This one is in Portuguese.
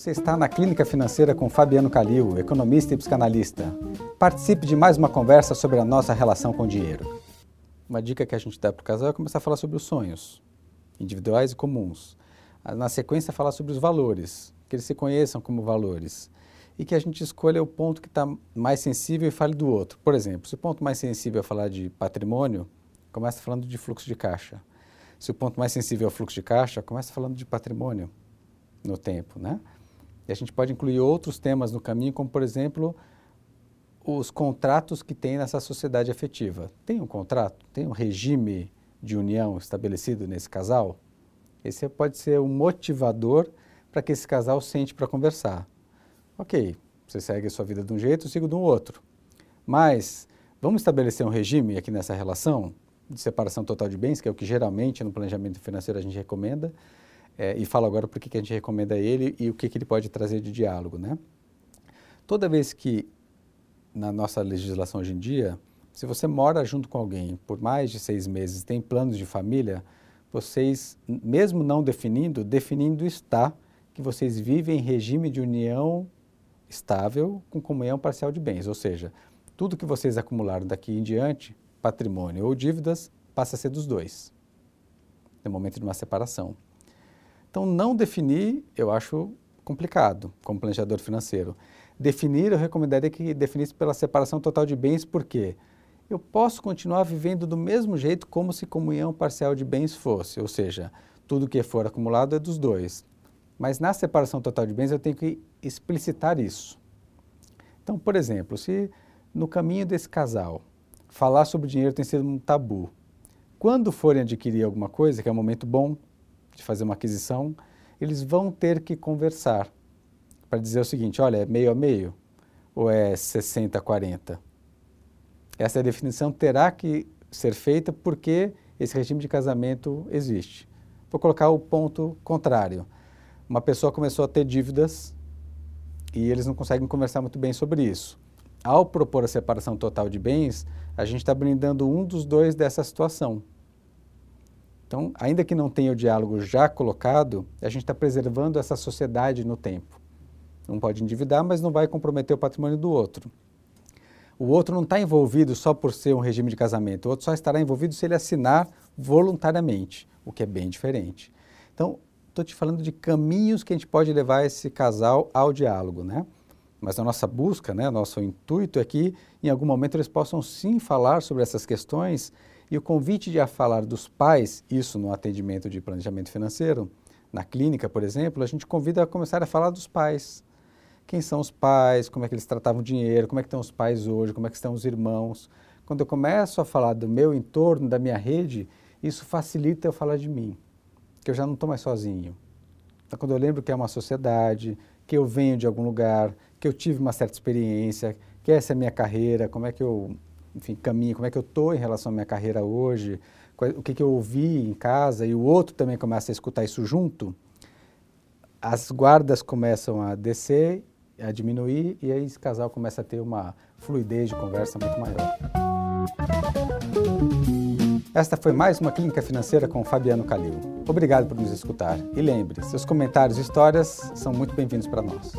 Você está na Clínica Financeira com Fabiano Calil, economista e psicanalista. Participe de mais uma conversa sobre a nossa relação com o dinheiro. Uma dica que a gente dá para o casal é começar a falar sobre os sonhos, individuais e comuns. Na sequência, falar sobre os valores, que eles se conheçam como valores. E que a gente escolha o ponto que está mais sensível e fale do outro. Por exemplo, se o ponto mais sensível é falar de patrimônio, começa falando de fluxo de caixa. Se o ponto mais sensível é o fluxo de caixa, começa falando de patrimônio no tempo, né? E a gente pode incluir outros temas no caminho, como, por exemplo, os contratos que tem nessa sociedade afetiva. Tem um contrato? Tem um regime de união estabelecido nesse casal? Esse pode ser um motivador para que esse casal sente para conversar. Ok, você segue a sua vida de um jeito, eu sigo de um outro. Mas vamos estabelecer um regime aqui nessa relação de separação total de bens, que é o que geralmente no planejamento financeiro a gente recomenda. É, e falo agora por que a gente recomenda ele e o que, que ele pode trazer de diálogo. Né? Toda vez que, na nossa legislação hoje em dia, se você mora junto com alguém por mais de seis meses, tem planos de família, vocês, mesmo não definindo, definindo está que vocês vivem em regime de união estável com comunhão parcial de bens, ou seja, tudo que vocês acumularam daqui em diante, patrimônio ou dívidas, passa a ser dos dois, no momento de uma separação. Então, não definir, eu acho complicado como planejador financeiro. Definir, eu recomendaria que definisse pela separação total de bens, porque eu posso continuar vivendo do mesmo jeito como se comunhão parcial de bens fosse, ou seja, tudo que for acumulado é dos dois. Mas na separação total de bens eu tenho que explicitar isso. Então, por exemplo, se no caminho desse casal falar sobre dinheiro tem sido um tabu, quando forem adquirir alguma coisa, que é um momento bom de fazer uma aquisição, eles vão ter que conversar para dizer o seguinte: olha, é meio a meio ou é 60 a 40? Essa definição terá que ser feita porque esse regime de casamento existe. Vou colocar o ponto contrário. Uma pessoa começou a ter dívidas e eles não conseguem conversar muito bem sobre isso. Ao propor a separação total de bens, a gente está brindando um dos dois dessa situação. Então, ainda que não tenha o diálogo já colocado, a gente está preservando essa sociedade no tempo. Um pode endividar, mas não vai comprometer o patrimônio do outro. O outro não está envolvido só por ser um regime de casamento, o outro só estará envolvido se ele assinar voluntariamente, o que é bem diferente. Então, estou te falando de caminhos que a gente pode levar esse casal ao diálogo, né? Mas a nossa busca, né, nosso intuito é que em algum momento eles possam sim falar sobre essas questões e o convite de a falar dos pais, isso no atendimento de planejamento financeiro, na clínica, por exemplo, a gente convida a começar a falar dos pais. Quem são os pais, como é que eles tratavam o dinheiro, como é que estão os pais hoje, como é que estão os irmãos. Quando eu começo a falar do meu entorno, da minha rede, isso facilita eu falar de mim, que eu já não estou mais sozinho. Então, quando eu lembro que é uma sociedade, que eu venho de algum lugar, que eu tive uma certa experiência, que essa é a minha carreira, como é que eu enfim, caminho, como é que eu estou em relação à minha carreira hoje, o que, que eu ouvi em casa, e o outro também começa a escutar isso junto, as guardas começam a descer, a diminuir, e aí esse casal começa a ter uma fluidez de conversa muito maior. Esta foi mais uma Clínica Financeira com Fabiano Calil. Obrigado por nos escutar. E lembre, seus comentários e histórias são muito bem-vindos para nós.